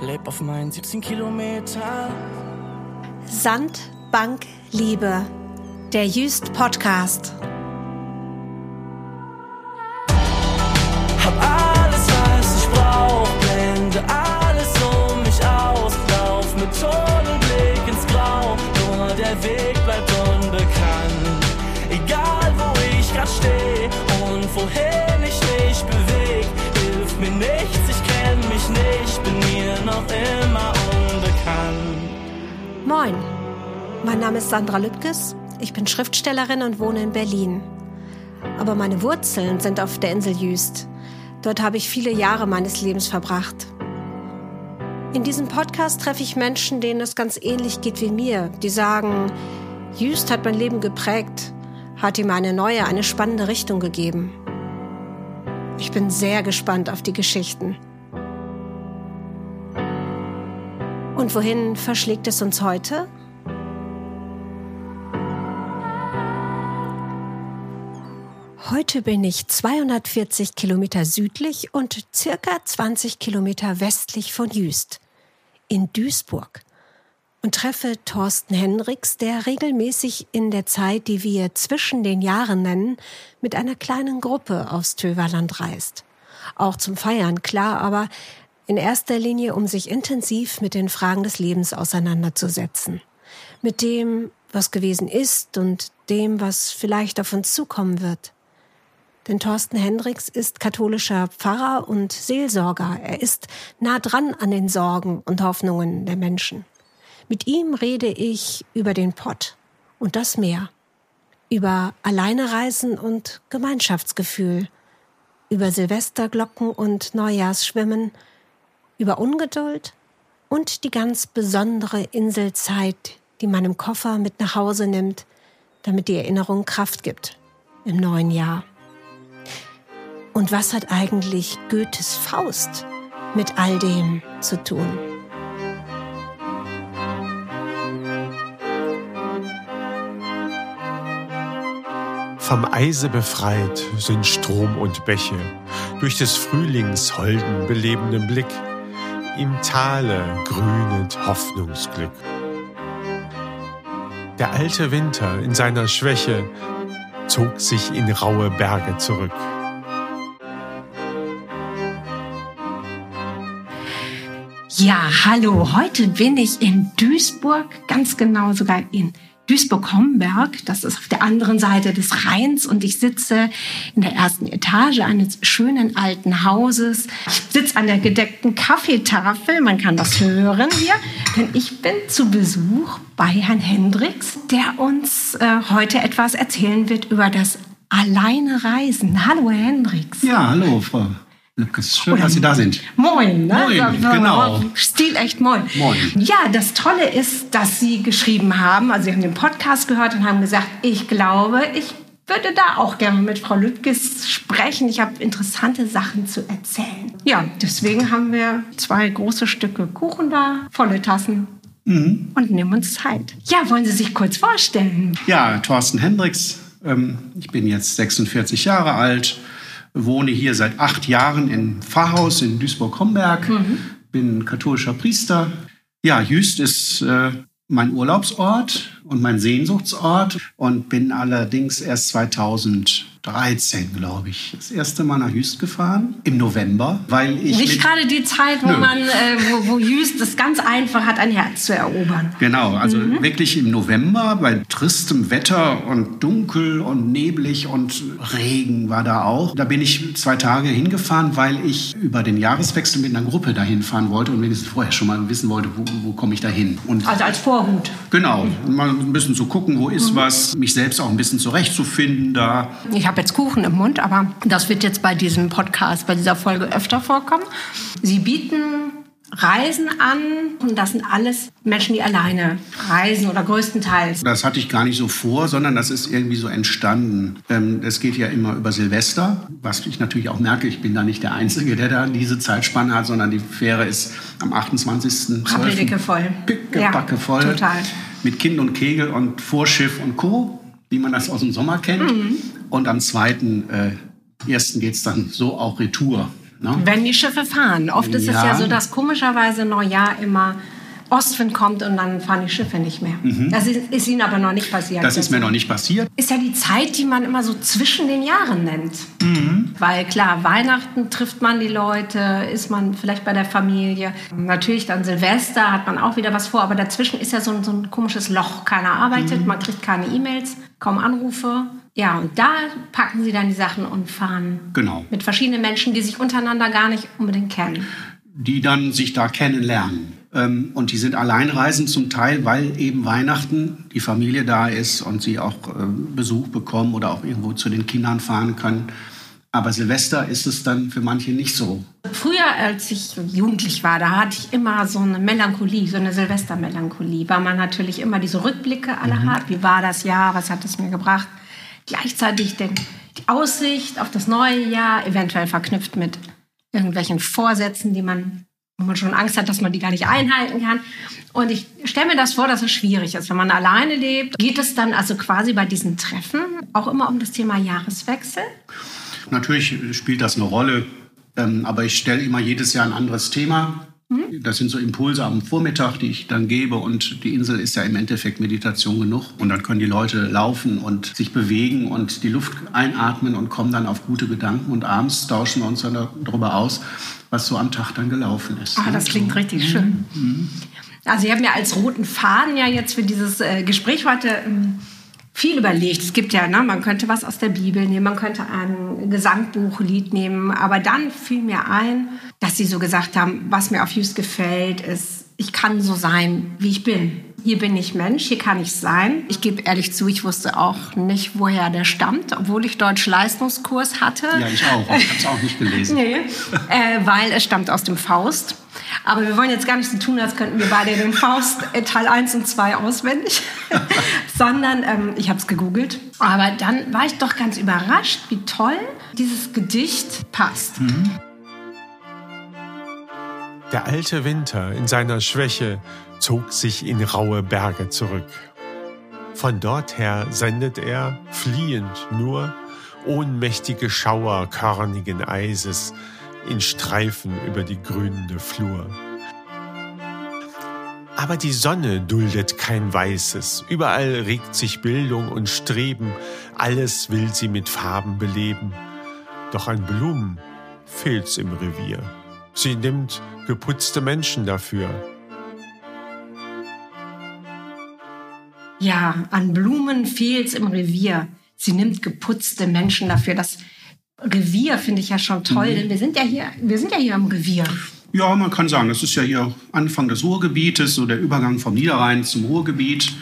leb auf meinen 17 Kilometer. Sand, Bank, Liebe. Der Jüst Podcast. Mein Name ist Sandra Lübkes. Ich bin Schriftstellerin und wohne in Berlin. Aber meine Wurzeln sind auf der Insel Jüst. Dort habe ich viele Jahre meines Lebens verbracht. In diesem Podcast treffe ich Menschen, denen es ganz ähnlich geht wie mir, die sagen, Jüst hat mein Leben geprägt, hat ihm eine neue, eine spannende Richtung gegeben. Ich bin sehr gespannt auf die Geschichten. Und wohin verschlägt es uns heute? Heute bin ich 240 Kilometer südlich und circa 20 Kilometer westlich von Jüst, in Duisburg, und treffe Thorsten Hendricks, der regelmäßig in der Zeit, die wir zwischen den Jahren nennen, mit einer kleinen Gruppe aufs Töverland reist. Auch zum Feiern, klar, aber in erster Linie, um sich intensiv mit den Fragen des Lebens auseinanderzusetzen. Mit dem, was gewesen ist und dem, was vielleicht auf uns zukommen wird. Denn Thorsten Hendricks ist katholischer Pfarrer und Seelsorger. Er ist nah dran an den Sorgen und Hoffnungen der Menschen. Mit ihm rede ich über den Pott und das Meer, über Alleinereisen und Gemeinschaftsgefühl, über Silvesterglocken und Neujahrsschwimmen, über Ungeduld und die ganz besondere Inselzeit, die man im Koffer mit nach Hause nimmt, damit die Erinnerung Kraft gibt im neuen Jahr. Und was hat eigentlich Goethes Faust mit all dem zu tun? Vom Eise befreit sind Strom und Bäche, durch des Frühlings holden, belebenden Blick. Im Tale grünet Hoffnungsglück. Der alte Winter in seiner Schwäche zog sich in raue Berge zurück. Ja, hallo. Heute bin ich in Duisburg, ganz genau sogar in Duisburg-Homberg. Das ist auf der anderen Seite des Rheins und ich sitze in der ersten Etage eines schönen alten Hauses. Ich sitze an der gedeckten Kaffeetafel. Man kann das hören hier, denn ich bin zu Besuch bei Herrn Hendricks, der uns äh, heute etwas erzählen wird über das Alleine Reisen. Hallo, Herr Hendricks. Ja, hallo, Frau Lübkes. Schön, dass Sie da sind. Moin, ne? Moin, genau. Stil echt moin. Moin. Ja, das Tolle ist, dass Sie geschrieben haben, also Sie haben den Podcast gehört und haben gesagt, ich glaube, ich würde da auch gerne mit Frau Lübkes sprechen. Ich habe interessante Sachen zu erzählen. Ja, deswegen haben wir zwei große Stücke Kuchen da, volle Tassen. Mhm. Und nehmen uns Zeit. Ja, wollen Sie sich kurz vorstellen? Ja, Thorsten Hendricks. Ähm, ich bin jetzt 46 Jahre alt, wohne hier seit acht Jahren im Pfarrhaus in Duisburg-Homberg, bin katholischer Priester. Ja, Jüst ist äh, mein Urlaubsort und mein Sehnsuchtsort und bin allerdings erst 2013, glaube ich, das erste Mal nach Jüst gefahren, im November, weil ich... Nicht gerade die Zeit, wo Nö. man, äh, wo, wo Jüst es ganz einfach hat, ein Herz zu erobern. Genau, also wirklich im November bei tristem Wetter und dunkel und neblig und Regen war da auch. Da bin ich zwei Tage hingefahren, weil ich über den Jahreswechsel mit einer Gruppe dahin fahren wollte und wenigstens vorher schon mal wissen wollte, wo, wo komme ich da hin. Also als Vorhut. genau, mal ein bisschen zu gucken, wo ist was, mich selbst auch ein bisschen zurechtzufinden da. Ich habe jetzt Kuchen im Mund, aber das wird jetzt bei diesem Podcast, bei dieser Folge öfter vorkommen. Sie bieten Reisen an und das sind alles Menschen, die alleine reisen oder größtenteils. Das hatte ich gar nicht so vor, sondern das ist irgendwie so entstanden. Ähm, Es geht ja immer über Silvester, was ich natürlich auch merke, ich bin da nicht der Einzige, der da diese Zeitspanne hat, sondern die Fähre ist am 28. Rappeldicke voll. Pickebacke Ja, voll. total. Mit Kind und Kegel und Vorschiff und Co., wie man das aus dem Sommer kennt. Mhm. Und am 2. Äh, ersten geht es dann so auch Retour. Ne? Wenn die Schiffe fahren. Oft ist es Ja. so, dass komischerweise Neujahr immer Ostwind kommt und dann fahren die Schiffe nicht mehr. Das ist, ist Ihnen aber noch nicht passiert. Mhm. Das ist mir noch nicht passiert. ist ja die Zeit, die man immer so zwischen den Jahren nennt. Weil klar, Weihnachten trifft man die Leute, ist man vielleicht bei der Familie. Natürlich dann Silvester hat man auch wieder was vor, aber dazwischen ist ja so ein, so ein komisches Loch. Keiner arbeitet, man kriegt keine E-Mails, kaum Anrufe. Ja, und da packen sie dann die Sachen und fahren Genau. mit verschiedenen Menschen, die sich untereinander gar nicht unbedingt kennen. die dann sich da kennenlernen. Ähm, Und die sind alleinreisend zum Teil, weil eben Weihnachten die Familie da ist und sie auch ähm, Besuch bekommen oder auch irgendwo zu den Kindern fahren können. Aber Silvester ist es dann für manche nicht so. Früher, als ich jugendlich war, da hatte ich immer so eine Melancholie, so eine Silvestermelancholie, weil man natürlich immer diese Rückblicke alle hat. Wie war das Jahr? Was hat es mir gebracht? Gleichzeitig den, die Aussicht auf das neue Jahr, eventuell verknüpft mit irgendwelchen Vorsätzen, die man, wo man schon Angst hat, dass man die gar nicht einhalten kann. Und ich stelle mir das vor, dass es schwierig ist. Wenn man alleine lebt, geht es dann also quasi bei diesen Treffen auch immer um das Thema Jahreswechsel? Natürlich spielt das eine Rolle, ähm, aber ich stelle immer jedes Jahr ein anderes Thema. Das sind so Impulse am Vormittag, die ich dann gebe. Und die Insel ist ja im Endeffekt Meditation genug. Und dann können die Leute laufen und sich bewegen und die Luft einatmen und kommen dann auf gute Gedanken. Und abends tauschen wir uns dann darüber aus, was so am Tag dann gelaufen ist. Ah, das klingt richtig schön. Also, ich habe mir als roten Faden ja jetzt für dieses äh, Gespräch heute ähm, viel überlegt. Es gibt ja, ne, man könnte was aus der Bibel nehmen, man könnte ein Gesangbuchlied nehmen, aber dann fiel mir ein, dass sie so gesagt haben, was mir auf Just gefällt, ist, ich kann so sein, wie ich bin. Hier bin ich Mensch, hier kann ich sein. Ich gebe ehrlich zu, ich wusste auch nicht, woher der stammt, obwohl ich Deutsch-Leistungskurs hatte. Ja, ich auch. Ich habe es auch nicht gelesen. Nee, äh, weil es stammt aus dem Faust. Aber wir wollen jetzt gar nicht so tun, als könnten wir beide den Faust äh, Teil 1 und 2 auswendig, sondern ähm, ich habe es gegoogelt. Aber dann war ich doch ganz überrascht, wie toll dieses Gedicht passt. Der alte Winter in seiner Schwäche zog sich in raue Berge zurück. Von dort her sendet er, fliehend nur, ohnmächtige Schauer körnigen Eises in Streifen über die grünende Flur. Aber die Sonne duldet kein Weißes, überall regt sich Bildung und Streben, alles will sie mit Farben beleben. Doch an Blumen fehlt's im Revier. Sie nimmt geputzte Menschen dafür. Ja, an Blumen fehlt's im Revier. Sie nimmt geputzte Menschen dafür. Das Revier finde ich ja schon toll, denn wir sind ja hier, wir sind ja hier im Revier. Ja, man kann sagen, das ist ja hier Anfang des Ruhrgebietes, so der Übergang vom Niederrhein zum Ruhrgebiet.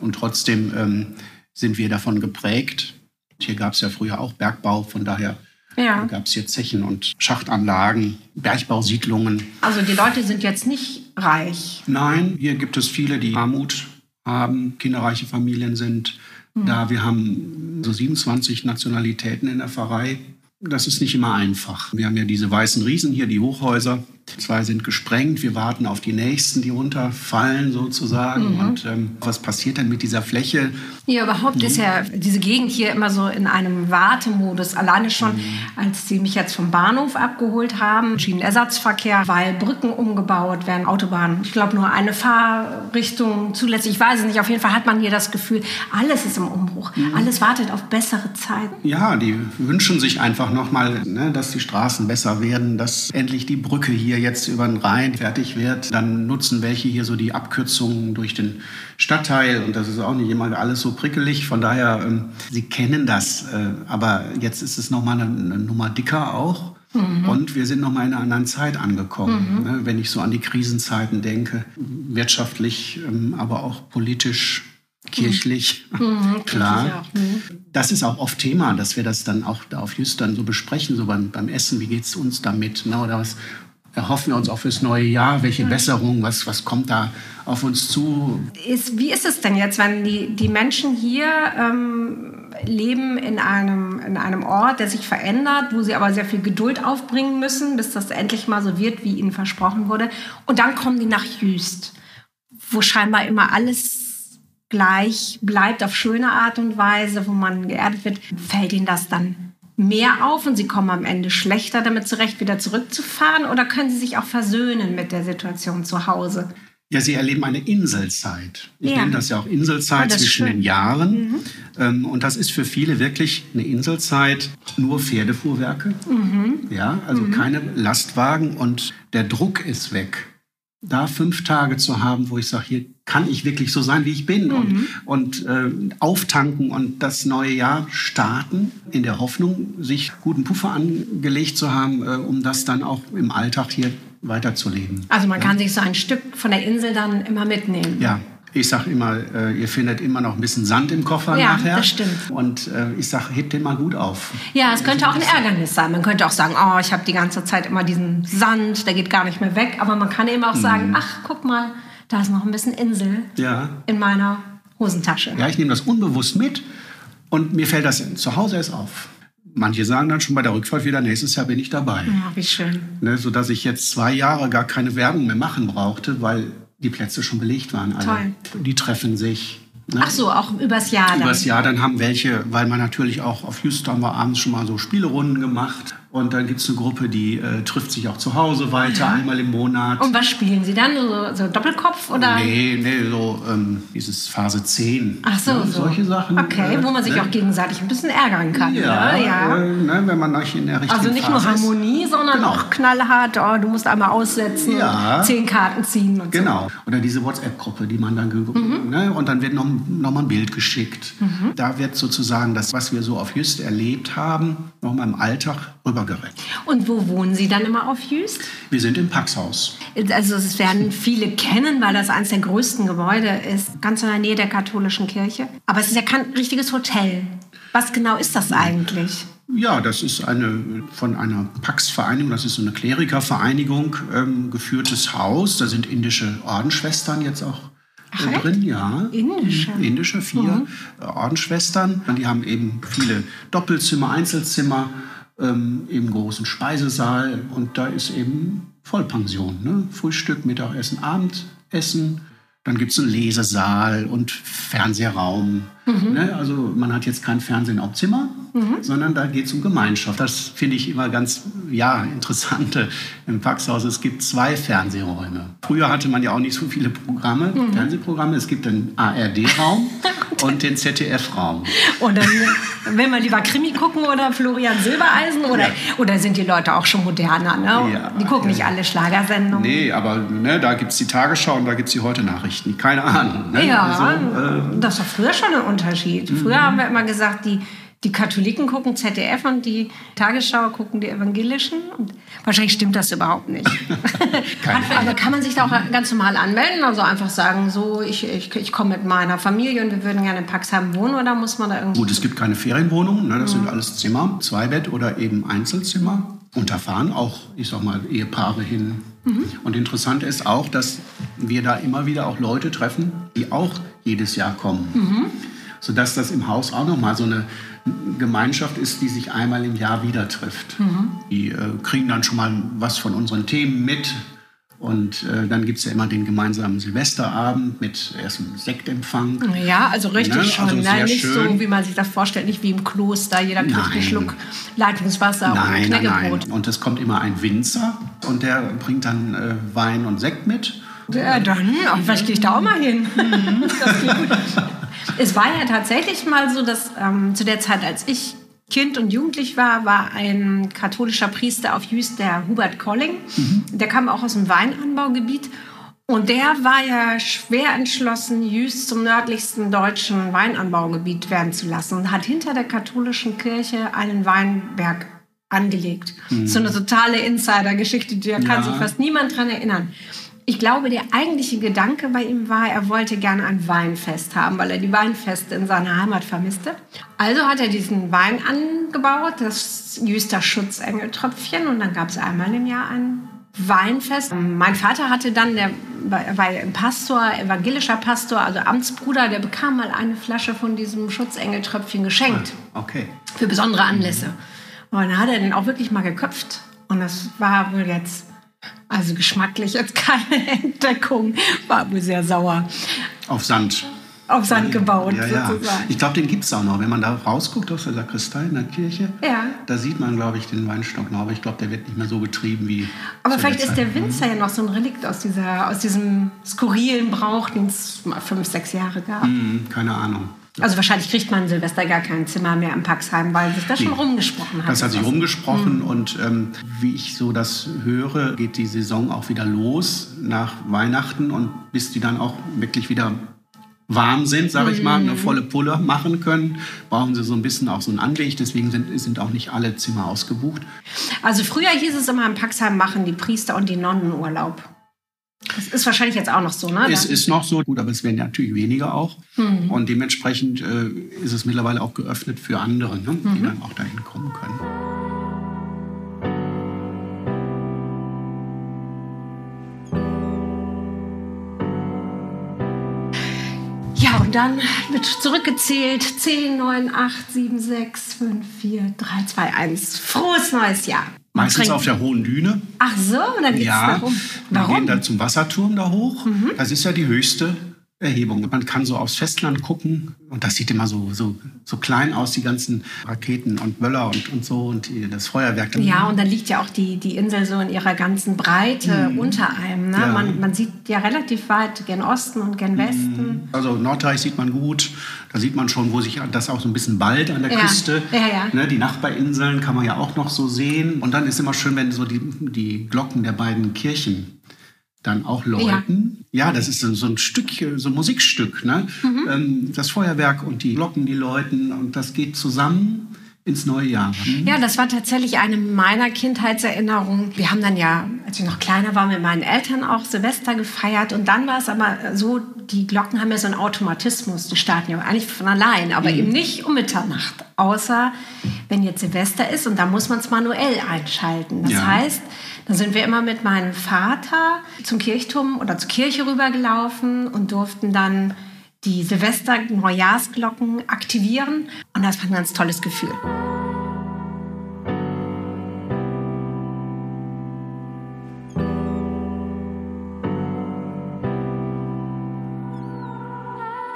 Und trotzdem ähm, sind wir davon geprägt. Hier gab es ja früher auch Bergbau, von daher Ja. gab es hier Zechen und Schachtanlagen, Bergbausiedlungen. Also die Leute sind jetzt nicht reich. Nein, hier gibt es viele, die Armut haben, kinderreiche Familien sind. Da wir haben so 27 Nationalitäten in der Pfarrei. Das ist nicht immer einfach. Wir haben ja diese weißen Riesen hier, die Hochhäuser. Zwei sind gesprengt. Wir warten auf die nächsten, die runterfallen sozusagen. Und ähm, was passiert denn mit dieser Fläche? Ja, überhaupt ist ja diese Gegend hier immer so in einem Wartemodus. Alleine schon, als sie mich jetzt vom Bahnhof abgeholt haben, Schienenersatzverkehr, weil Brücken umgebaut werden, Autobahnen. Ich glaube, nur eine Fahrrichtung zulässig. Ich weiß es nicht. Auf jeden Fall hat man hier das Gefühl, alles ist im Umbruch. Alles wartet auf bessere Zeiten. Ja, die wünschen sich einfach nochmal, ne, dass die Straßen besser werden, dass endlich die Brücke hier jetzt über den Rhein fertig wird. Dann nutzen welche hier so die Abkürzungen durch den Stadtteil und das ist auch nicht immer alles so prickelig. Von daher, ähm, sie kennen das. Äh, aber jetzt ist es nochmal eine, eine Nummer dicker auch. Und wir sind nochmal in einer anderen Zeit angekommen. Ne, wenn ich so an die Krisenzeiten denke, wirtschaftlich, ähm, aber auch politisch, kirchlich, klar. Das ist auch oft Thema, dass wir das dann auch da auf Just dann so besprechen, so beim, beim Essen, wie geht's uns damit? Ne? Oder was erhoffen wir uns auch fürs neue Jahr? Welche Besserung, was, was kommt da auf uns zu? Ist, wie ist es denn jetzt, wenn die, die Menschen hier ähm, leben in einem, in einem Ort, der sich verändert, wo sie aber sehr viel Geduld aufbringen müssen, bis das endlich mal so wird, wie ihnen versprochen wurde. Und dann kommen die nach Jüst, wo scheinbar immer alles gleich bleibt auf schöne Art und Weise, wo man geerdet wird. Fällt ihnen das dann mehr auf und Sie kommen am Ende schlechter damit zurecht, wieder zurückzufahren? Oder können Sie sich auch versöhnen mit der Situation zu Hause? Ja, sie erleben eine Inselzeit. Ich Ja. nenne das ja auch Inselzeit Oh, zwischen. Mhm. den Jahren. Ähm, und das ist für viele wirklich eine Inselzeit. Nur Pferdefuhrwerke. Mhm. Ja, also keine Lastwagen und der Druck ist weg. Da fünf Tage zu haben, wo ich sage, hier kann ich wirklich so sein, wie ich bin Mhm. und, und äh, auftanken und das neue Jahr starten, in der Hoffnung, sich guten Puffer angelegt zu haben, äh, um das dann auch im Alltag hier weiterzuleben. Also man kann sich so ein Stück von der Insel dann immer mitnehmen. Ja, ich sage immer, äh, ihr findet immer noch ein bisschen Sand im Koffer Ja, nachher. das stimmt. Und äh, ich sage, hebt den mal gut auf. Ja, es könnte auch ein Ärgernis sein. Man könnte auch sagen, oh, ich habe die ganze Zeit immer diesen Sand, der geht gar nicht mehr weg. Aber man kann eben auch sagen, ach, guck mal, da ist noch ein bisschen Insel Ja. in meiner Hosentasche. Ja, ich nehme das unbewusst mit und mir fällt das zu Hause erst auf. Manche sagen dann schon bei der Rückfahrt wieder, nächstes Jahr bin ich dabei. Ja, wie schön. Ne, sodass ich jetzt zwei Jahre gar keine Werbung mehr machen brauchte, weil die Plätze schon belegt waren. Alle. Toll. Die treffen sich. Ne? Ach so, auch übers Jahr dann. Übers Jahr, dann haben welche, weil man natürlich auch auf Houston haben wir abends schon mal so Spielerunden gemacht. Und dann gibt es eine Gruppe, die äh, trifft sich auch zu Hause weiter, einmal im Monat. Und was spielen Sie dann? So, so Doppelkopf oder? Nee, nee, so ähm, dieses Phase 10. Ach so, ne, so. Solche Sachen. Okay, äh, wo man sich ne? auch gegenseitig ein bisschen ärgern kann. Ja, ne? ja. Äh, ne, wenn man euch in der richtigen Also nicht nur Phase ist. Harmonie, sondern Genau. auch knallhart. Oh, du musst einmal aussetzen, Ja. zehn Karten ziehen und Genau. Oder diese WhatsApp-Gruppe, die man dann Mhm. ne, und dann wird noch, noch mal ein Bild geschickt. Da wird sozusagen das, was wir so auf Just erlebt haben, noch mal im Alltag rübergerettet. So. Und wo wohnen Sie dann immer auf Jüst? Wir sind im Paxhaus. Also es werden viele kennen, weil das eines der größten Gebäude ist, ganz in der Nähe der katholischen Kirche. Aber es ist ja kein richtiges Hotel. Was genau ist das eigentlich? Ja, das ist eine von einer Pax-Vereinigung, das ist so eine Klerikervereinigung, ähm, geführtes Haus. Da sind indische Ordensschwestern jetzt auch Ach, äh, drin, ja. Indische? Mhm. Indische, vier äh, Ordensschwestern. Die haben eben viele Doppelzimmer, Einzelzimmer, ähm, eben großen Speisesaal und da ist eben Vollpension. Ne? Frühstück, Mittagessen, Abendessen. Dann gibt es einen Lesesaal und Fernsehraum. Mhm. Ne? Also man hat jetzt kein Fernsehen auf Zimmer, sondern da geht es um Gemeinschaft. Das finde ich immer ganz ja, interessant äh, im Paxhaus. Es gibt zwei Fernsehräume. Früher hatte man ja auch nicht so viele Programme, Mhm. Fernsehprogramme. Es gibt den ARD-Raum und den ZDF-Raum. Und dann will man lieber Krimi gucken oder Florian Silbereisen? Oder, oder sind die Leute auch schon moderner? Ne? Ja, die gucken ja. nicht alle Schlagersendungen. Nee, aber ne, da gibt es die Tagesschau und da gibt es die Heute-Nachrichten. Keine Ahnung. Ne? Ja, Also, äh, das war früher schon ein Unterschied. Früher haben wir immer gesagt, die, die Katholiken gucken ZDF und die Tagesschau gucken die Evangelischen. Und wahrscheinlich stimmt das überhaupt nicht. Aber kann man sich da auch ganz normal anmelden? Also einfach sagen, so, ich, ich, ich komme mit meiner Familie und wir würden gerne in Paxheim wohnen oder muss man da irgendwie... Gut, es gibt keine Ferienwohnungen, ne? das Mhm. sind alles Zimmer, Zweibett oder eben Einzelzimmer. Und da fahren auch, ich sag mal, Ehepaare hin. Mhm. Und interessant ist auch, dass wir da immer wieder auch Leute treffen, die auch jedes Jahr kommen. Mhm. Sodass das im Haus auch nochmal so eine Gemeinschaft ist, die sich einmal im Jahr wieder trifft. Mhm. Die äh, kriegen dann schon mal was von unseren Themen mit. Und äh, dann gibt es ja immer den gemeinsamen Silvesterabend mit erstmal Sektempfang. Ja, also richtig Ne, schon. also ne? Nicht schön. so, wie man sich das vorstellt, nicht wie im Kloster. Jeder kriegt einen Nein. Schluck Leitungswasser und ein Nein, nein, Knäckebrot. nein. Und es kommt immer ein Winzer und der bringt dann äh, Wein und Sekt mit. Ja, dann, ach, vielleicht gehe ich da auch mal hin. Gut. es war ja tatsächlich mal so, dass ähm, zu der Zeit, als ich Kind und Jugendlich war, war ein katholischer Priester auf Jüst, der Hubert Colling. Der kam auch aus dem Weinanbaugebiet. Und der war ja schwer entschlossen, Jüst zum nördlichsten deutschen Weinanbaugebiet werden zu lassen und hat hinter der katholischen Kirche einen Weinberg angelegt. So eine totale Insider-Geschichte, da kann Ja. sich fast niemand dran erinnern. Ich glaube, der eigentliche Gedanke bei ihm war, er wollte gerne ein Weinfest haben, weil er die Weinfeste in seiner Heimat vermisste. Also hat er diesen Wein angebaut, das Jüster Schutzengeltröpfchen, und dann gab es einmal im Jahr ein Weinfest. Mein Vater hatte dann, der war ein Pastor, evangelischer Pastor, also Amtsbruder, der bekam mal eine Flasche von diesem Schutzengeltröpfchen geschenkt Okay. für besondere Anlässe. Und dann hat er den auch wirklich mal geköpft. Und das war wohl jetzt, also geschmacklich jetzt keine Entdeckung, war wohl sehr sauer. Auf Sand. auf Sand gebaut, ja, ja. sozusagen. Ich glaube, den gibt es auch noch. Wenn man da rausguckt aus der Sakristei in der Kirche, Ja. da sieht man, glaube ich, den Weinstock noch. Aber ich glaube, der wird nicht mehr so betrieben wie. Aber vielleicht der ist der. Winzer ja noch so ein Relikt aus, dieser, aus diesem skurrilen Brauch, den es mal fünf, sechs Jahre gab. Hm, keine Ahnung. Also wahrscheinlich kriegt man Silvester gar kein Zimmer mehr im Paxheim, weil sich das schon Nee. rumgesprochen hat. Das hat sich Mhm. rumgesprochen und ähm, wie ich so das höre, geht die Saison auch wieder los nach Weihnachten und bis die dann auch wirklich wieder warm sind, sage ich mal, Mhm. eine volle Pulle machen können, brauchen sie so ein bisschen auch so ein Anleg. Deswegen sind, sind auch nicht alle Zimmer ausgebucht. Also früher hieß es immer, im Paxheim machen die Priester und die Nonnen Urlaub. Das ist wahrscheinlich jetzt auch noch so, ne? Es ist noch so, gut, aber es werden ja natürlich weniger auch. Mhm. Und dementsprechend äh, ist es mittlerweile auch geöffnet für andere, ne, Mhm. die dann auch dahin kommen können. Ja, und dann wird zurückgezählt. 10, 9, 8, 7, 6, 5, 4, 3, 2, 1. Frohes neues Jahr. Meistens auf der hohen Düne. Ach so, dann geht's Ja, darum. wir Warum? Mhm. gehen da zum Wasserturm da hoch. Das ist ja die höchste Erhebung. Man kann so aufs Festland gucken und das sieht immer so, so, so klein aus, die ganzen Raketen und Böller und, und so und die, das Feuerwerk. Ja, und dann liegt ja auch die, die Insel so in ihrer ganzen Breite unter einem. Ne? Mhm. Ja. Man, man sieht ja relativ weit gen Osten und gen Westen. Also Norddeich sieht man gut. Da sieht man schon, wo sich das auch so ein bisschen ballt an der Ja. Küste. Ja, ja. Ne, die Nachbarinseln kann man ja auch noch so sehen. Und dann ist immer schön, wenn so die, die Glocken der beiden Kirchen dann auch läuten. Ja, das ist so ein Stück, so ein Musikstück. Ne? Mhm. Ähm, das Feuerwerk und die Glocken, die läuten. Und das geht zusammen ins neue Jahr. Ja, das war tatsächlich eine meiner Kindheitserinnerungen. Wir haben dann ja, als ich noch kleiner war, mit meinen Eltern auch Silvester gefeiert. Und dann war es aber so, die Glocken haben ja so einen Automatismus. Die starten ja eigentlich von allein, aber eben nicht um Mitternacht. Außer wenn jetzt Silvester ist und da muss man es manuell einschalten. Das Ja. heißt, dann sind wir immer mit meinem Vater zum Kirchturm oder zur Kirche rübergelaufen und durften dann die Silvester-Neujahrsglocken aktivieren. Und das war ein ganz tolles Gefühl.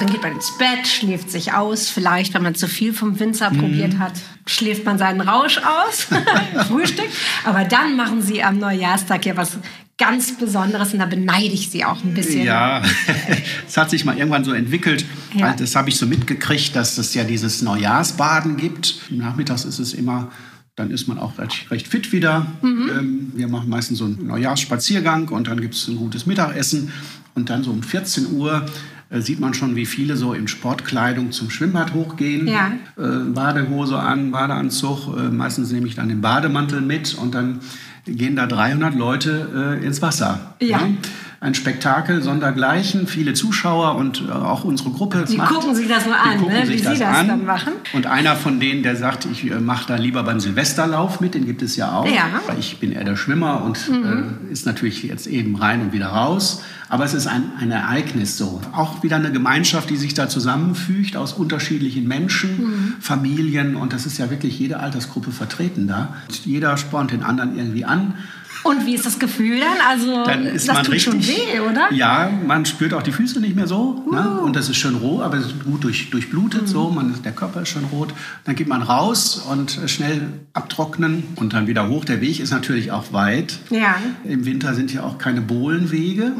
Dann geht man ins Bett, schläft sich aus. Vielleicht, wenn man zu viel vom Winzer probiert hat, schläft man seinen Rausch aus, Frühstück. Aber dann machen sie am Neujahrstag ja was ganz Besonderes und da beneide ich sie auch ein bisschen. Ja, es hat sich mal irgendwann so entwickelt. Ja. Das habe ich so mitgekriegt, dass es ja dieses Neujahrsbaden gibt. Nachmittags ist es immer, dann ist man auch recht, recht fit wieder. Mhm. Ähm, wir machen meistens so einen Neujahrsspaziergang und dann gibt es ein gutes Mittagessen. Und dann so um 14 Uhr äh, sieht man schon, wie viele so in Sportkleidung zum Schwimmbad hochgehen. Ja. Äh, Badehose an, Badeanzug. Äh, meistens nehme ich dann den Bademantel mit und dann gehen da 300 Leute äh, ins Wasser. Ja. Ne? Ein Spektakel sondergleichen, viele Zuschauer und äh, auch unsere Gruppe. Die gucken sich das nur an, ne, sich wie sie das dann machen. Und einer von denen, der sagt, ich äh, mache da lieber beim Silvesterlauf mit, den gibt es ja auch. Ja. Mhm. Ich bin eher der Schwimmer und äh, ist natürlich jetzt eben rein und wieder raus. Aber es ist ein, ein Ereignis so. Auch wieder eine Gemeinschaft, die sich da zusammenfügt aus unterschiedlichen Menschen, Mhm. Familien. Und das ist ja wirklich jede Altersgruppe vertreten da. Jeder spornt den anderen irgendwie an. Und wie ist das Gefühl dann? Also, Dann ist das man tut richtig. schon weh, oder? Ja, man spürt auch die Füße nicht mehr so. Ne? Uh. Und das ist schön roh, aber es ist gut durch, durchblutet Mhm. so. Man, der Körper ist schön rot. Dann geht man raus und schnell abtrocknen und dann wieder hoch. Der Weg ist natürlich auch weit. Ja. Im Winter sind ja auch keine Bohlenwege.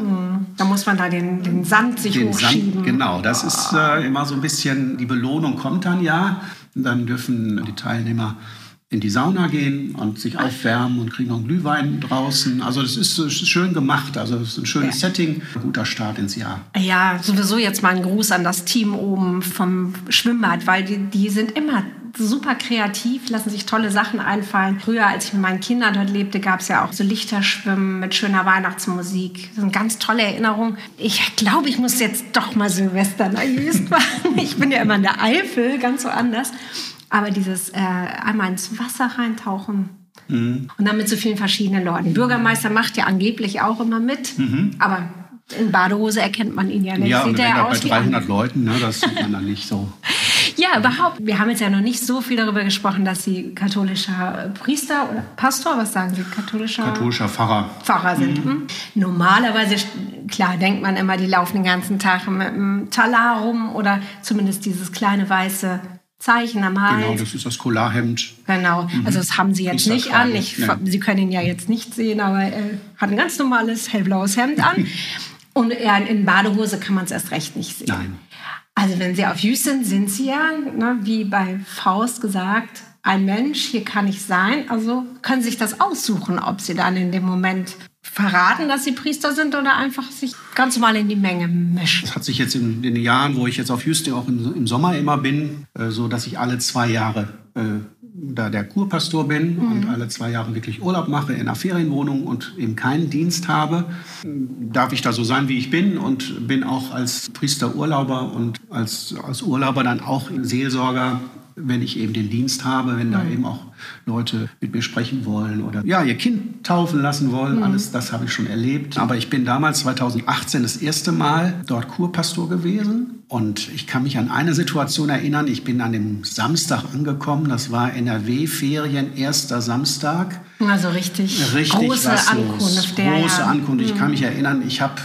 Da muss man da den, den Sand sich Den hochschieben. Sand, genau, das ist äh, immer so ein bisschen, die Belohnung kommt dann ja. Dann dürfen die Teilnehmer in die Sauna gehen und sich aufwärmen und kriegen noch einen Glühwein draußen. Also das ist, schön gemacht, also das ist ein schönes Setting, ein guter Start ins Jahr. Ja, sowieso jetzt mal ein Gruß an das Team oben vom Schwimmbad, weil die, die sind immer super kreativ, lassen sich tolle Sachen einfallen. Früher, als ich mit meinen Kindern dort lebte, gab es ja auch so Lichterschwimmen mit schöner Weihnachtsmusik. Das sind ganz tolle Erinnerungen. Ich glaube, ich muss jetzt doch mal Silvester nach Jüst machen. Ich bin ja immer in der Eifel, ganz so anders. Aber dieses äh, einmal ins Wasser reintauchen, Mhm. und dann mit so vielen verschiedenen Leuten. Bürgermeister macht ja angeblich auch immer mit, aber in Badehose erkennt man ihn ja nicht. Mhm. Ja, und Sieht wenn er bei aus wie 300 Leuten, ne, das sieht man dann nicht so. Ja, überhaupt. Wir haben jetzt ja noch nicht so viel darüber gesprochen, dass Sie katholischer Priester oder Pastor, was sagen Sie, katholischer? Katholischer Pfarrer. Pfarrer sind. Mhm. Normalerweise, klar, denkt man immer, die laufen den ganzen Tag mit einem Talar rum oder zumindest dieses kleine weiße Zeichen am Hals. Genau, das ist das Kolarhemd. Genau, mhm. also das haben Sie jetzt das nicht an. Ich. Sie können ihn ja jetzt nicht sehen, aber er hat ein ganz normales hellblaues Hemd an. Und in Badehose kann man es erst recht nicht sehen. Nein. Also wenn Sie auf Jüst sind, sind Sie ja, ne, wie bei Faust gesagt, ein Mensch, hier kann ich sein. Also können Sie sich das aussuchen, ob Sie dann in dem Moment verraten, dass Sie Priester sind oder einfach sich ganz normal in die Menge mischen. Das hat sich jetzt in den Jahren, wo ich jetzt auf Juste auch im, Sommer immer bin, äh, so dass ich alle zwei Jahre äh, da der Kurpastor bin und alle zwei Jahre wirklich Urlaub mache in einer Ferienwohnung und eben keinen Dienst habe, darf ich da so sein, wie ich bin und bin auch als Priester Urlauber und als, als Urlauber dann auch Seelsorger, wenn ich eben den Dienst habe, wenn da eben auch Leute mit mir sprechen wollen oder ja, ihr Kind taufen lassen wollen. Alles das habe ich schon erlebt. Aber ich bin damals 2018 das erste Mal dort Kurpastor gewesen. Und ich kann mich an eine Situation erinnern. Ich bin an dem Samstag angekommen. Das war NRW-Ferien, erster Samstag. Also richtig, Richtig große was. Ankunft. Der, Große ja. Mhm. Ankunft. Ich kann mich erinnern, ich habe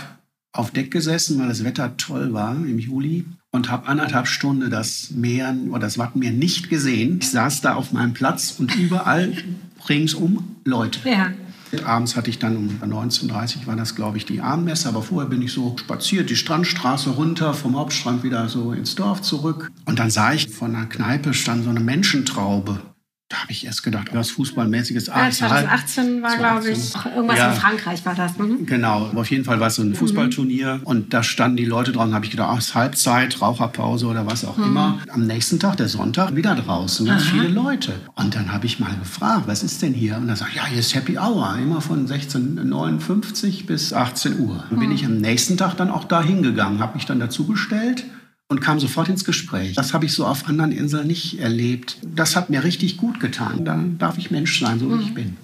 auf Deck gesessen, weil das Wetter toll war im Juli und habe anderthalb Stunden das Meer oder das Wattenmeer nicht gesehen. Ich saß da auf meinem Platz und überall ringsum Leute. Ja. Abends hatte ich dann um 19.30 Uhr war das, glaube ich, die Abendmesse. Aber vorher bin ich so spaziert, die Strandstraße runter, vom Hauptstrand wieder so ins Dorf zurück. Und dann sah ich von einer Kneipe stand so eine Menschentraube. Da habe ich erst gedacht, was Fußballmäßiges. Ah, Ja, ist halt- 2018 war, glaube ich, 2018. irgendwas Ja. in Frankreich war das. Mhm. Genau, auf jeden Fall war es so ein Fußballturnier und da standen die Leute draußen. Da habe ich gedacht, ach, ist Halbzeit, Raucherpause oder was auch immer. Am nächsten Tag, der Sonntag, wieder draußen, ganz viele Leute. Und dann habe ich mal gefragt, was ist denn hier? Und er sagt, ja, hier ist Happy Hour, immer von 16.59 bis 18 Uhr. Dann bin ich am nächsten Tag dann auch da hingegangen, habe mich dann dazu gestellt und kam sofort ins Gespräch. Das habe ich so auf anderen Inseln nicht erlebt. Das hat mir richtig gut getan. Dann darf ich Mensch sein, so wie ich bin.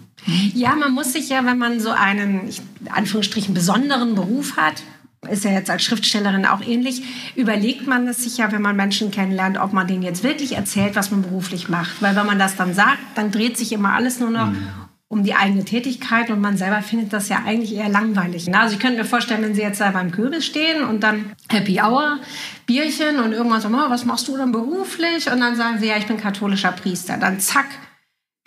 Ja, man muss sich ja, wenn man so einen, in Anführungsstrichen, besonderen Beruf hat, ist ja jetzt als Schriftstellerin auch ähnlich, überlegt man es sich ja, wenn man Menschen kennenlernt, ob man denen jetzt wirklich erzählt, was man beruflich macht. Weil wenn man das dann sagt, dann dreht sich immer alles nur noch um die eigene Tätigkeit und man selber findet das ja eigentlich eher langweilig. Na, Also ich könnte mir vorstellen, wenn Sie jetzt da beim Kürbis stehen und dann Happy Hour, Bierchen und irgendwann oh, was machst du denn beruflich? Und dann sagen Sie, ja, ich bin katholischer Priester. Dann zack,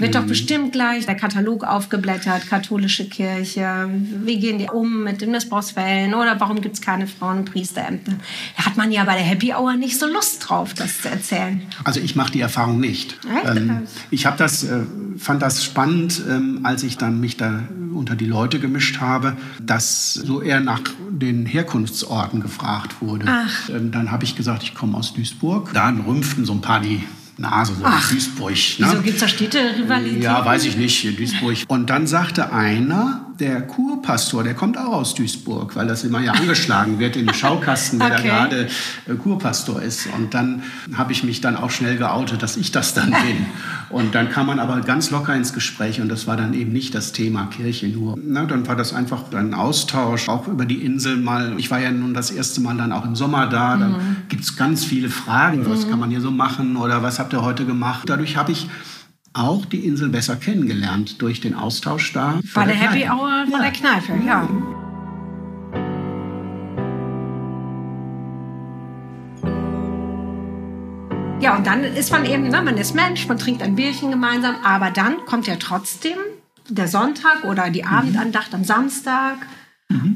wird doch bestimmt gleich der Katalog aufgeblättert, katholische Kirche, wie gehen die um mit den Missbrauchsfällen oder warum gibt es keine Frauen in Priesterämtern? Da hat man ja bei der Happy Hour nicht so Lust drauf, das zu erzählen. Also ich mache die Erfahrung nicht. Ähm, ich habe das, äh, fand das spannend, ähm, als ich dann mich da unter die Leute gemischt habe, dass so eher nach den Herkunftsorten gefragt wurde. Ähm, dann habe ich gesagt, ich komme aus Duisburg. Da rümpften so ein paar die Nase, so Ach. Duisburg. Wieso gibt es da Städte-Rivalität? Ja, weiß ich nicht, hier Duisburg. Und dann sagte einer, der Kurpastor, der kommt auch aus Duisburg, weil das immer ja angeschlagen wird im Schaukasten, wer Okay. da gerade äh, Kurpastor ist. Und dann habe ich mich dann auch schnell geoutet, dass ich das dann bin. Und dann kam man aber ganz locker ins Gespräch und das war dann eben nicht das Thema Kirche nur. Na, dann war das einfach ein Austausch, auch über die Insel mal. Ich war ja nun das erste Mal dann auch im Sommer da. Dann Mhm. gibt es ganz viele Fragen, was kann man hier so machen oder was habt ihr heute gemacht? Dadurch habe ich auch die Insel besser kennengelernt durch den Austausch da. Bei vor der Happy Kneipe. Hour von Ja. der Kneipe, ja. Ja, und dann ist man eben, ne, man ist Mensch, man trinkt ein Bierchen gemeinsam, aber dann kommt ja trotzdem der Sonntag oder die Abendandacht am Samstag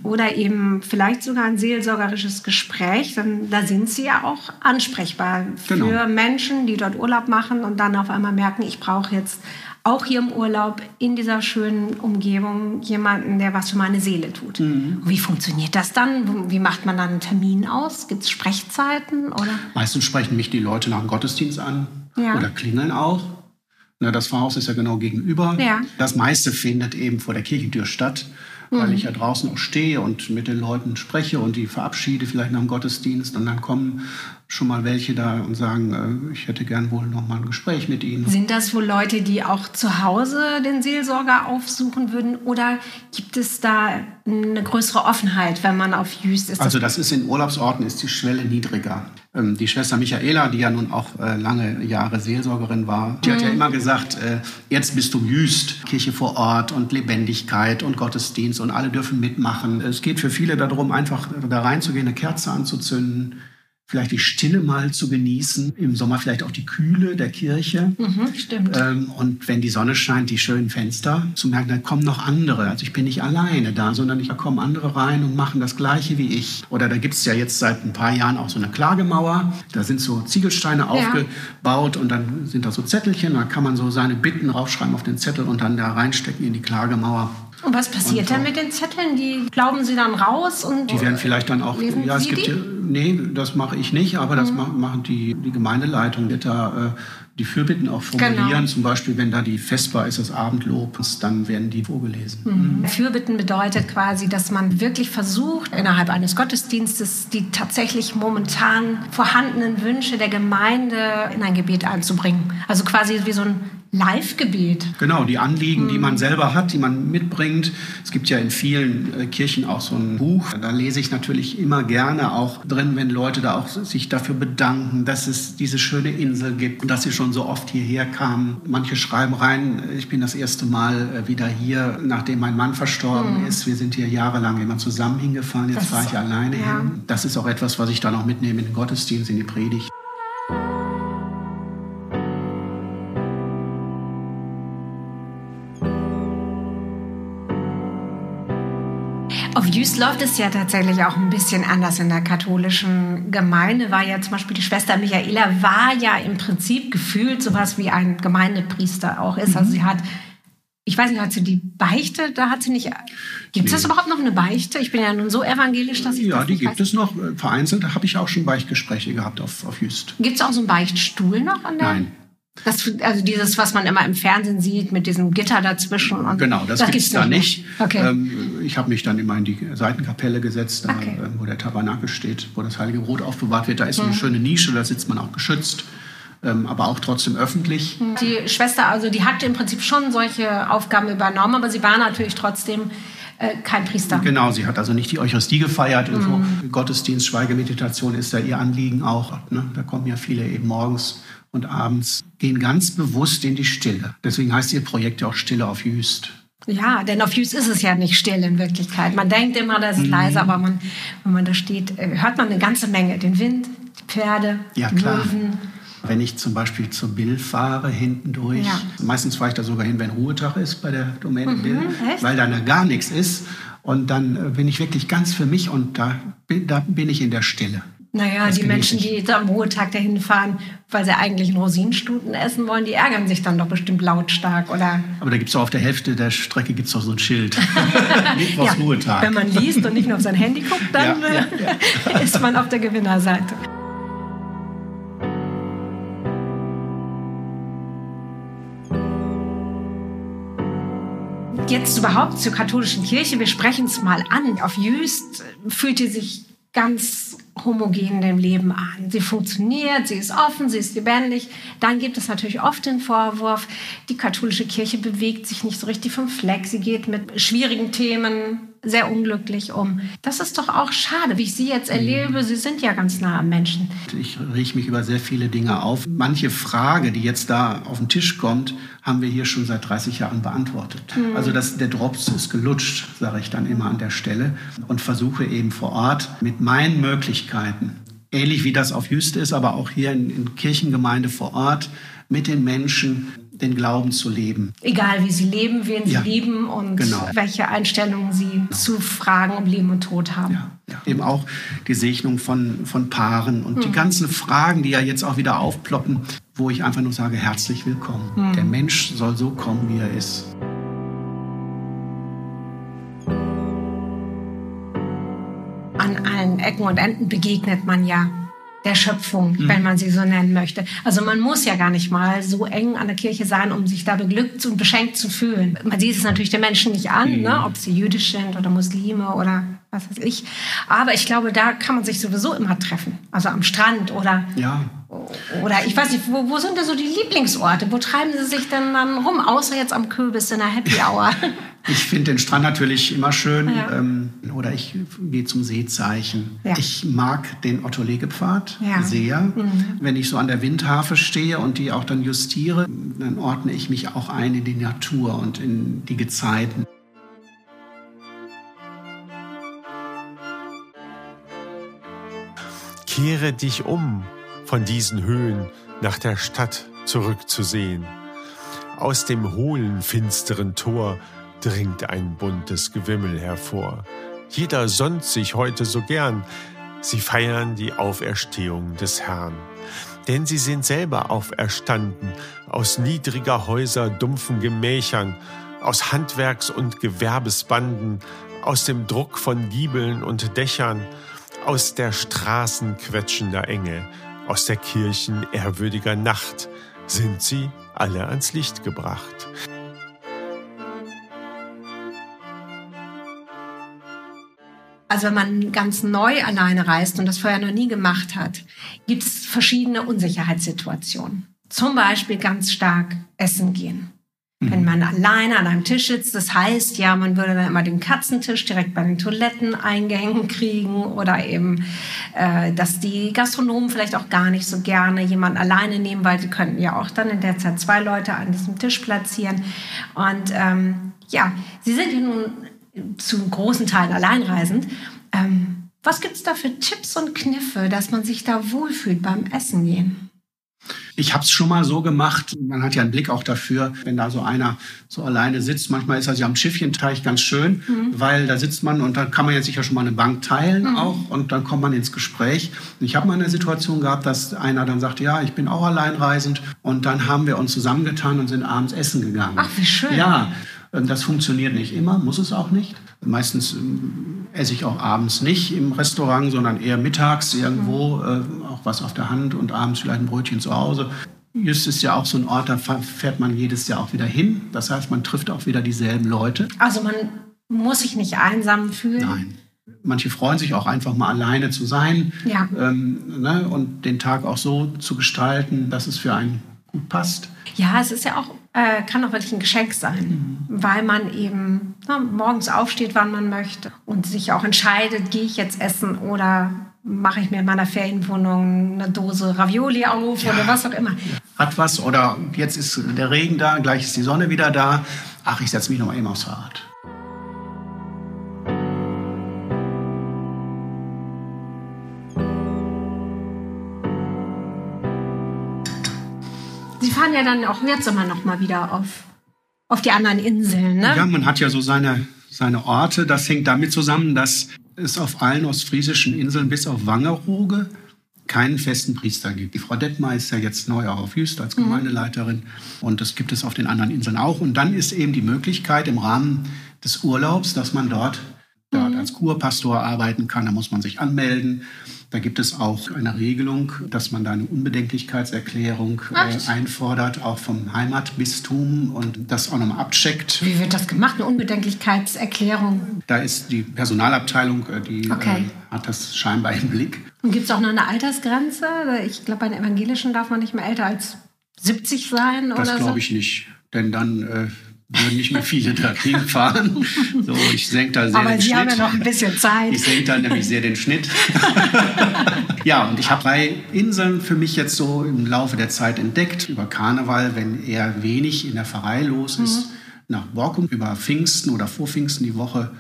oder eben vielleicht sogar ein seelsorgerisches Gespräch. Dann, da sind sie ja auch ansprechbar für Genau. Menschen, die dort Urlaub machen und dann auf einmal merken, ich brauche jetzt auch hier im Urlaub in dieser schönen Umgebung jemanden, der was für meine Seele tut. Mhm. Wie funktioniert das dann? Wie macht man dann einen Termin aus? Gibt es Sprechzeiten oder? Meistens sprechen mich die Leute nach dem Gottesdienst an Ja. oder klingeln auch. Na, das Pfarrhaus ist ja genau gegenüber. Ja. Das meiste findet eben vor der Kirchentür statt, weil ich ja draußen auch stehe und mit den Leuten spreche und die verabschiede vielleicht nach dem Gottesdienst. Und dann kommen schon mal welche da und sagen, äh, ich hätte gern wohl noch mal ein Gespräch mit Ihnen. Sind das wohl Leute, die auch zu Hause den Seelsorger aufsuchen würden oder gibt es da eine größere Offenheit, wenn man auf Jüst ist? Also das ist in Urlaubsorten ist die Schwelle niedriger. Ähm, die Schwester Michaela, die ja nun auch äh, lange Jahre Seelsorgerin war, die mhm. hat ja mhm. immer gesagt, äh, jetzt bist du Jüst, Kirche vor Ort und Lebendigkeit und Gottesdienst und alle dürfen mitmachen. Es geht für viele darum, einfach da reinzugehen, eine Kerze anzuzünden vielleicht die Stille mal zu genießen, im Sommer vielleicht auch die Kühle der Kirche. Mhm, stimmt. Ähm, und wenn die Sonne scheint, die schönen Fenster, zu merken, da kommen noch andere. Also ich bin nicht alleine da, sondern da kommen andere rein und machen das Gleiche wie ich. Oder da gibt es ja jetzt seit ein paar Jahren auch so eine Klagemauer. Da sind so Ziegelsteine ja. aufgebaut und dann sind da so Zettelchen. Da kann man so seine Bitten draufschreiben auf den Zettel und dann da reinstecken in die Klagemauer. Und was passiert und, dann mit den Zetteln? Die glauben Sie dann raus? Und die werden vielleicht dann auch. Ja, es gibt, die? Nee, das mache ich nicht, aber das mhm. machen die, die Gemeindeleitung. Wird da äh, die Fürbitten auch formulieren. Genau. Zum Beispiel, wenn da die Vesper ist, das Abendlob, dann werden die vorgelesen. Mhm. Mhm. Fürbitten bedeutet quasi, dass man wirklich versucht, innerhalb eines Gottesdienstes die tatsächlich momentan vorhandenen Wünsche der Gemeinde in ein Gebet einzubringen. Also quasi wie so ein Live-Gebet. Genau, die Anliegen, mhm. die man selber hat, die man mitbringt. Es gibt ja in vielen äh, Kirchen auch so ein Buch. Da lese ich natürlich immer gerne auch drin, wenn Leute da auch sich dafür bedanken, dass es diese schöne Insel gibt und dass sie schon so oft hierher kamen. Manche schreiben rein, ich bin das erste Mal äh, wieder hier, nachdem mein Mann verstorben mhm. ist. Wir sind hier jahrelang immer zusammen hingefahren. Jetzt fahre ich alleine ja. hin. Das ist auch etwas, was ich dann auch mitnehme in den Gottesdienst, in die Predigt. Auf Jüst läuft es ja tatsächlich auch ein bisschen anders in der katholischen Gemeinde. War ja zum Beispiel die Schwester Michaela, war ja im Prinzip gefühlt sowas wie ein Gemeindepriester auch ist. Also mhm. Also sie hat, ich weiß nicht, hat sie die Beichte, da hat sie nicht. Gibt es nee. das überhaupt noch eine Beichte? Ich bin ja nun so evangelisch, dass ich. Ja, das die gibt weiß. es noch. Vereinzelt habe ich auch schon Beichtgespräche gehabt auf, auf Jüst. Gibt es auch so einen Beichtstuhl noch an der? Nein. Das, also dieses, was man immer im Fernsehen sieht, mit diesem Gitter dazwischen. Und genau, das, das gibt es da nicht. Okay. Ähm, ich habe mich dann immer in die Seitenkapelle gesetzt, da, okay. äh, wo der Tabernakel steht, wo das Heilige Brot aufbewahrt wird. Da ist mhm. eine schöne Nische, da sitzt man auch geschützt. Ähm, aber auch trotzdem öffentlich. Mhm. Die Schwester, also die hat im Prinzip schon solche Aufgaben übernommen, aber sie war natürlich trotzdem äh, kein Priester. Genau, sie hat also nicht die Eucharistie gefeiert so. Mhm. Gottesdienst, Schweigemeditation ist da ihr Anliegen auch. Ne? Da kommen ja viele eben morgens und abends gehen ganz bewusst in die Stille. Deswegen heißt ihr Projekt ja auch Stille auf Jüst. Ja, denn auf Jüst ist es ja nicht still in Wirklichkeit. Man denkt immer, das ist mhm. leise, aber man, wenn man da steht, äh, hört man eine ganze Menge. Den Wind, die Pferde, ja, die klar. Möwen. Wenn ich zum Beispiel zur Bill fahre, hinten durch, ja. meistens fahre ich da sogar hin, wenn Ruhetag ist bei der Domäne mhm, Bill, echt? weil da gar nichts ist. Und dann äh, bin ich wirklich ganz für mich und da da bin ich in der Stille. Naja, das die Menschen, die jetzt am Ruhetag dahin fahren, weil sie eigentlich einen Rosinenstuten essen wollen, die ärgern sich dann doch bestimmt lautstark, oder? Aber da gibt es auf der Hälfte der Strecke gibt's doch so ein Schild. ja, Ruhetag. Wenn man liest und nicht nur auf sein Handy guckt, dann ja, ja, ja. ist man auf der Gewinnerseite. Jetzt überhaupt zur katholischen Kirche. Wir sprechen es mal an. Auf Jüst fühlte sich ganz homogen dem Leben an. Sie funktioniert, sie ist offen, sie ist lebendig. Dann gibt es natürlich oft den Vorwurf, die katholische Kirche bewegt sich nicht so richtig vom Fleck. Sie geht mit schwierigen Themen sehr unglücklich um. Das ist doch auch schade, wie ich Sie jetzt erlebe. Sie sind ja ganz nah am Menschen. Ich rieche mich über sehr viele Dinge auf. Manche Frage, die jetzt da auf den Tisch kommt, haben wir hier schon seit 30 Jahren beantwortet. Mhm. Also das, der Drops ist gelutscht, sage ich dann immer an der Stelle und versuche eben vor Ort mit meinen Möglichkeiten, ähnlich wie das auf Jüste ist, aber auch hier in, in Kirchengemeinde vor Ort, mit den Menschen den Glauben zu leben. Egal wie sie leben, wen sie ja, lieben und genau. welche Einstellungen sie genau. zu Fragen um Leben und Tod haben. Ja, ja. Eben auch die Segnung von, von Paaren und hm. die ganzen Fragen, die ja jetzt auch wieder aufploppen, wo ich einfach nur sage, herzlich willkommen. Hm. Der Mensch soll so kommen, wie er ist. An allen Ecken und Enden begegnet man ja der Schöpfung, mhm. wenn man sie so nennen möchte. Also man muss ja gar nicht mal so eng an der Kirche sein, um sich da beglückt und beschenkt zu fühlen. Man sieht es natürlich den Menschen nicht an, mhm. ne, ob sie jüdisch sind oder Muslime oder was weiß ich. Aber ich glaube, da kann man sich sowieso immer treffen. Also am Strand oder, Ja. oder ich weiß nicht, wo, wo sind da so die Lieblingsorte? Wo treiben Sie sich denn dann rum, außer jetzt am Kürbis in der Happy Hour? Ich finde den Strand natürlich immer schön. Ja. Ähm, oder ich gehe zum Seezeichen. Ja. Ich mag den Otto-Legepfad Ja. sehr. Wenn ich so an der Windharfe stehe und die auch dann justiere, dann ordne ich mich auch ein in die Natur und in die Gezeiten. Kehre dich um, von diesen Höhen nach der Stadt zurückzusehen. Aus dem hohlen, finsteren Tor dringt ein buntes Gewimmel hervor. Jeder sonnt sich heute so gern. Sie feiern die Auferstehung des Herrn. Denn sie sind selber auferstanden aus niedriger Häuser dumpfen Gemächern, aus Handwerks- und Gewerbesbanden, aus dem Druck von Giebeln und Dächern, aus der Straßen quetschender Enge, aus der Kirchen ehrwürdiger Nacht sind sie alle ans Licht gebracht. Also wenn man ganz neu alleine reist und das vorher noch nie gemacht hat, gibt es verschiedene Unsicherheitssituationen. Zum Beispiel ganz stark essen gehen. Wenn man alleine an einem Tisch sitzt, das heißt ja, man würde dann immer den Katzentisch direkt bei den Toiletten eingehängt kriegen oder eben, äh, dass die Gastronomen vielleicht auch gar nicht so gerne jemanden alleine nehmen, weil sie könnten ja auch dann in der Zeit zwei Leute an diesem Tisch platzieren. Und ähm, ja, sie sind ja nun zu großen Teilen alleinreisend. Ähm, was gibt es da für Tipps und Kniffe, dass man sich da wohlfühlt beim Essen gehen? Ich habe es schon mal so gemacht. Man hat ja einen Blick auch dafür, wenn da so einer so alleine sitzt. Manchmal ist das ja am Schiffchenteich ganz schön, weil da sitzt man und dann kann man ja schon mal eine Bank teilen auch und dann kommt man ins Gespräch. Ich habe mal eine Situation gehabt, dass einer dann sagte, ja, ich bin auch alleinreisend und dann haben wir uns zusammengetan und sind abends essen gegangen. Ach, wie schön. Ja, das funktioniert nicht immer, muss es auch nicht. Meistens ähm, esse ich auch abends nicht im Restaurant, sondern eher mittags irgendwo, äh, auch was auf der Hand und abends vielleicht ein Brötchen zu Hause. Just ist ja auch so ein Ort, da fährt man jedes Jahr auch wieder hin. Das heißt, man trifft auch wieder dieselben Leute. Also man muss sich nicht einsam fühlen. Nein. Manche freuen sich auch einfach mal alleine zu sein Ja. ähm, ne, und den Tag auch so zu gestalten, dass es für einen gut passt. Ja, es ist ja auch, äh, kann auch wirklich ein Geschenk sein, weil man eben na, morgens aufsteht, wann man möchte und sich auch entscheidet, gehe ich jetzt essen oder mache ich mir in meiner Ferienwohnung eine Dose Ravioli auf oder was auch immer. Hat was oder jetzt ist der Regen da, gleich ist die Sonne wieder da. Ach, ich setze mich noch mal eben aufs Fahrrad. Ja dann auch jetzt immer noch mal wieder auf, auf die anderen Inseln, ne? Ja, man hat ja so seine, seine Orte. Das hängt damit zusammen, dass es auf allen ostfriesischen Inseln bis auf Wangerooge keinen festen Priester gibt. Die Frau Detmar ist ja jetzt neu auch auf Jüst als Gemeindeleiterin und das gibt es auf den anderen Inseln auch. Und dann ist eben die Möglichkeit im Rahmen des Urlaubs, dass man dort, dort als Kurpastor arbeiten kann. Da muss man sich anmelden. Da gibt es auch eine Regelung, dass man da eine Unbedenklichkeitserklärung äh, einfordert, auch vom Heimatbistum und das auch nochmal abcheckt. Wie wird das gemacht? Eine Unbedenklichkeitserklärung? Da ist die Personalabteilung, äh, die Okay. äh, hat das scheinbar im Blick. Und gibt es auch noch eine Altersgrenze? Ich glaube, bei den Evangelischen darf man nicht mehr älter als 70 sein Das oder so. glaube ich nicht, denn dann äh, würden nicht mehr viele dagegen fahren. So, ich senke da sehr Aber den Sie Schnitt. haben ja noch ein bisschen Zeit. Ich senke da nämlich sehr den Schnitt. ja, und ich habe drei Inseln für mich jetzt so im Laufe der Zeit entdeckt. Über Karneval, wenn eher wenig in der Pfarrei los ist. Mhm. Nach Borkum über Pfingsten oder vor Pfingsten die Woche,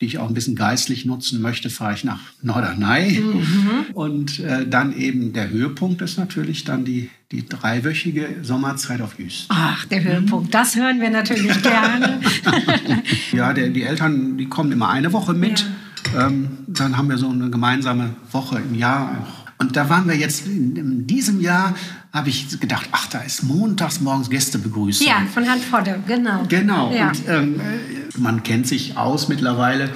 die ich auch ein bisschen geistlich nutzen möchte, fahre ich nach Norderney. Mhm. Und äh, dann eben der Höhepunkt ist natürlich dann die, die dreiwöchige Sommerzeit auf Jüst. Ach, der Höhepunkt. Das hören wir natürlich gerne. Ja, der, die Eltern, die kommen immer eine Woche mit. Ähm, dann haben wir so eine gemeinsame Woche im Jahr auch. Und da waren wir jetzt in, diesem Jahr, habe ich gedacht, ach, da ist montags morgens Gästebegrüßung. ja, von Herrn Vodde, genau. Genau. Ja. Und ähm, man kennt sich aus mittlerweile.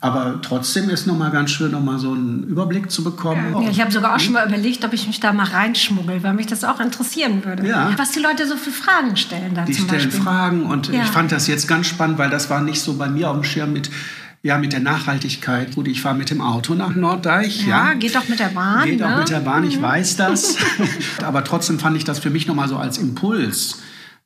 Aber trotzdem ist noch mal ganz schön, noch mal so einen Überblick zu bekommen. Ja, ich habe sogar auch schon mal überlegt, ob ich mich da mal reinschmuggel, weil mich das auch interessieren würde. Ja. Was die Leute so für Fragen stellen da Die stellen Beispiel. Fragen und Ja. ich fand das jetzt ganz spannend, weil das war nicht so bei mir auf dem Schirm mit Ja, mit der Nachhaltigkeit. Gut, ich fahre mit dem Auto nach Norddeich. Ja, ja. geht doch mit der Bahn. Geht ne? auch mit der Bahn, ich mhm. weiß das. Aber trotzdem fand ich das für mich nochmal so als Impuls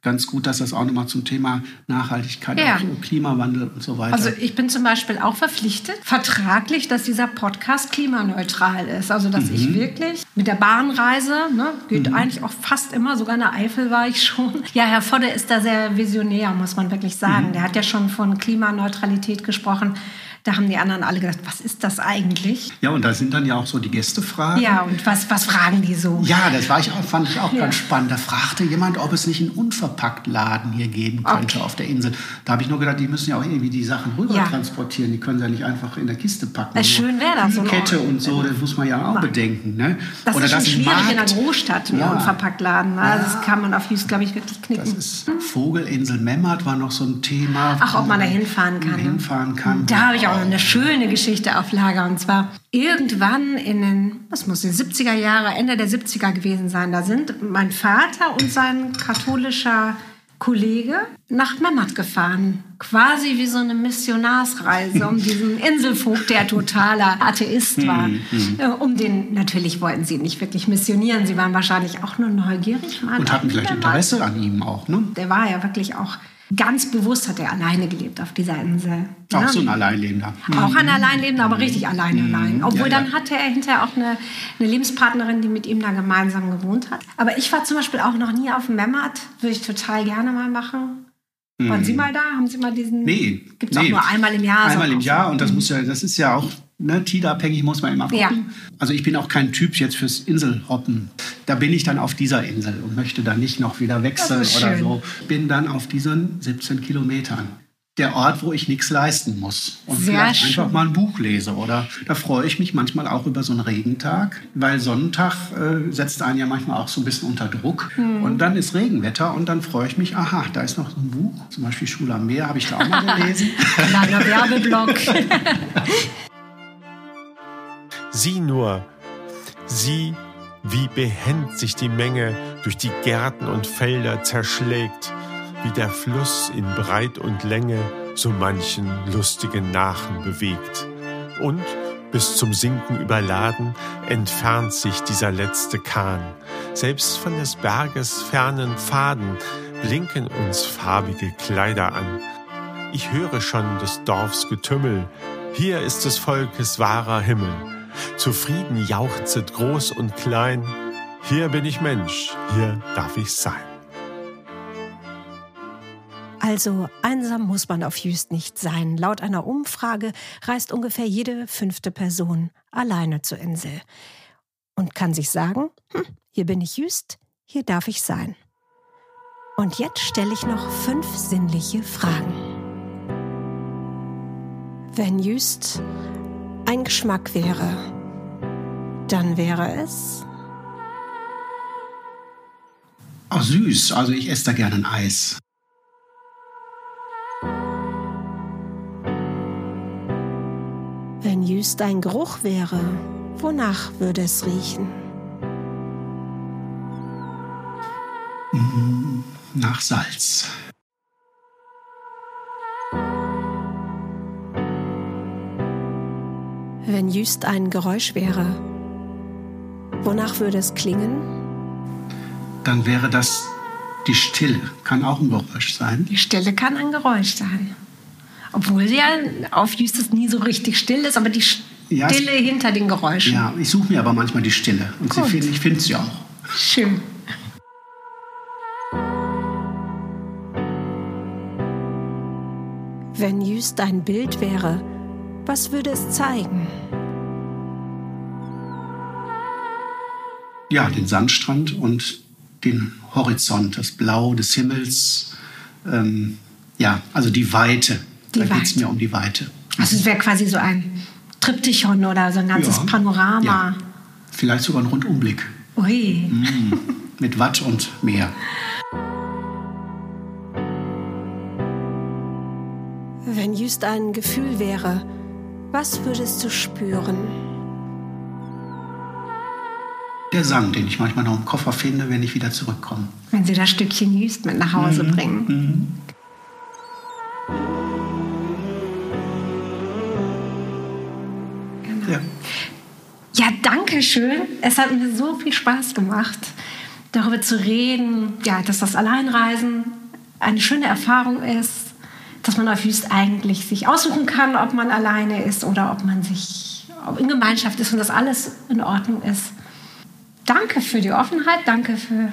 ganz gut, dass das auch nochmal zum Thema Nachhaltigkeit, ja. Klimawandel und so weiter. Also ich bin zum Beispiel auch verpflichtet, vertraglich, dass dieser Podcast klimaneutral ist. Also dass mhm. ich wirklich mit der Bahnreise, ne, geht mhm. eigentlich auch fast immer, sogar in der Eifel war ich schon. Ja, Herr Vodde ist da sehr visionär, muss man wirklich sagen. Mhm. Der hat ja schon von Klimaneutralität gesprochen. Da haben die anderen alle gedacht, was ist das eigentlich? Ja, und da sind dann ja auch so die Gästefragen. Ja, und was, was fragen die so? Ja, das war ich auch, fand ich auch ja. ganz spannend. Da fragte jemand, ob es nicht einen unverpackt Laden hier geben könnte okay. auf der Insel. Da habe ich nur gedacht, die müssen ja auch irgendwie die Sachen rüber ja. transportieren. Die können sie ja nicht einfach in der Kiste packen. Das schön wäre das. So Kette und so, das muss man ja auch bedenken. Ne? Das Oder ist schon das schwierig Markt. in einer Großstadt, einen ja. unverpackt Laden. Ne? Ja. Das kann man auf Jüst, glaube ich, wirklich knicken. Das ist Vogelinsel Memmert war noch so ein Thema. Ach, ob man da hinfahren kann. Ne? Hinfahren kann. Da habe ich auch eine schöne Geschichte auf Lager. Und zwar irgendwann in den, was muss die 70er Jahre, Ende der 70er gewesen sein. Da sind mein Vater und sein katholischer Kollege nach Memmert gefahren. Quasi wie so eine Missionarsreise um diesen Inselvogt, der totaler Atheist war. Mhm, mhm. Äh, um den, natürlich wollten sie nicht wirklich missionieren. Sie waren wahrscheinlich auch nur neugierig. und hatten vielleicht Interesse an ihm auch, ne? Der war ja wirklich auch Ganz bewusst hat er alleine gelebt auf dieser Insel. Auch ja. so ein Alleinlebender. Auch ein Alleinlebender, aber richtig alleine mhm. allein. Obwohl ja, ja. dann hatte er hinterher auch eine, eine, Lebenspartnerin, die mit ihm da gemeinsam gewohnt hat. Aber ich war zum Beispiel auch noch nie auf dem Memmert. Würde ich total gerne mal machen. Waren Sie mhm. mal da? Haben Sie mal diesen? Nee. Gibt es nee. auch nur einmal im Jahr? Einmal im Jahr und das muss ja, das ist ja auch ne, Tide-abhängig muss man immer gucken. Ja. Also ich bin auch kein Typ jetzt fürs Inselhoppen. Da bin ich dann auf dieser Insel und möchte dann nicht noch wieder wechseln oder so. Bin dann auf diesen 17 Kilometern. Der Ort, wo ich nichts leisten muss. Und Sehr vielleicht schön. einfach mal ein Buch lese. Oder da freue ich mich manchmal auch über so einen Regentag, weil Sonnentag äh, setzt einen ja manchmal auch so ein bisschen unter Druck. Hm. Und dann ist Regenwetter und dann freue ich mich, aha, da ist noch so ein Buch, zum Beispiel Schule am Meer, habe ich da auch mal gelesen. Kleiner Werbeblock. Sieh nur, sieh, wie behend sich die Menge durch die Gärten und Felder zerschlägt, wie der Fluss in Breit und Länge so manchen lustigen Nachen bewegt. Und bis zum Sinken überladen entfernt sich dieser letzte Kahn. Selbst von des Berges fernen Pfaden blinken uns farbige Kleider an. Ich höre schon des Dorfs Getümmel, hier ist des Volkes wahrer Himmel. Zufrieden jauchzet groß und klein. Hier bin ich Mensch, hier darf ich sein. Also einsam muss man auf Jüst nicht sein. Laut einer Umfrage reist ungefähr jede fünfte Person alleine zur Insel und kann sich sagen, hm, hier bin ich Jüst, hier darf ich sein. Und jetzt stelle ich noch fünf sinnliche Fragen. Wenn Jüst ein Geschmack wäre, dann wäre es. Ach, süß. Also ich esse da gerne ein Eis. Wenn Jüst ein Geruch wäre, wonach würde es riechen? Mm, nach Salz. Wenn Jüst ein Geräusch wäre, wonach würde es klingen? Dann wäre das die Stille. Kann auch ein Geräusch sein. Die Stille kann ein Geräusch sein. Obwohl ja auf Jüst nie so richtig still ist, aber die Stille ja, hinter den Geräuschen. Ja, ich suche mir aber manchmal die Stille. Und sie, ich finde sie auch. Schön. Wenn Jüst ein Bild wäre, was würde es zeigen? Ja, den Sandstrand und den Horizont, das Blau des Himmels. Ähm, ja, also die Weite. Die da geht es mir um die Weite. Also es wäre quasi so ein Triptychon oder so ein ganzes ja, Panorama. Ja. Vielleicht sogar ein Rundumblick. Ui. Mm, mit Watt und Meer. Wenn Jüst ein Gefühl wäre, was würdest du spüren? Der Sand, den ich manchmal noch im Koffer finde, wenn ich wieder zurückkomme. Wenn sie das Stückchen Jüst mit nach Hause mhm. bringen. Mhm. Ja. ja, danke schön. Es hat mir so viel Spaß gemacht, darüber zu reden, ja, dass das Alleinreisen eine schöne Erfahrung ist, dass man auf Wüst eigentlich sich aussuchen kann, ob man alleine ist oder ob man sich in Gemeinschaft ist und dass alles in Ordnung ist. Danke für die Offenheit, danke für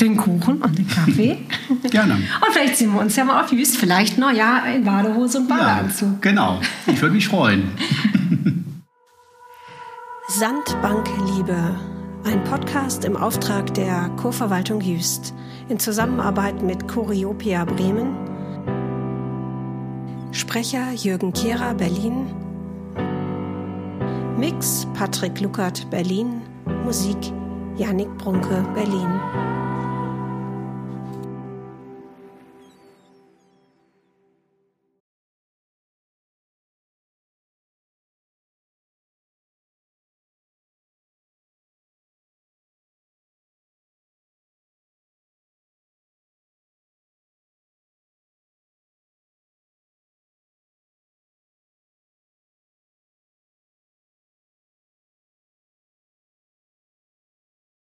den Kuchen und den Kaffee. Gerne. Und vielleicht sehen wir uns ja mal auf Wüst, vielleicht noch ja in Badehose und Badeanzug. Ja, genau, ich würde mich freuen. Sandbankliebe, ein Podcast im Auftrag der Kurverwaltung Jüst in Zusammenarbeit mit Choreopia Bremen. Sprecher Jürgen Kehrer, Berlin. Mix Patrick Luckert, Berlin. Musik Janik Brunke, Berlin.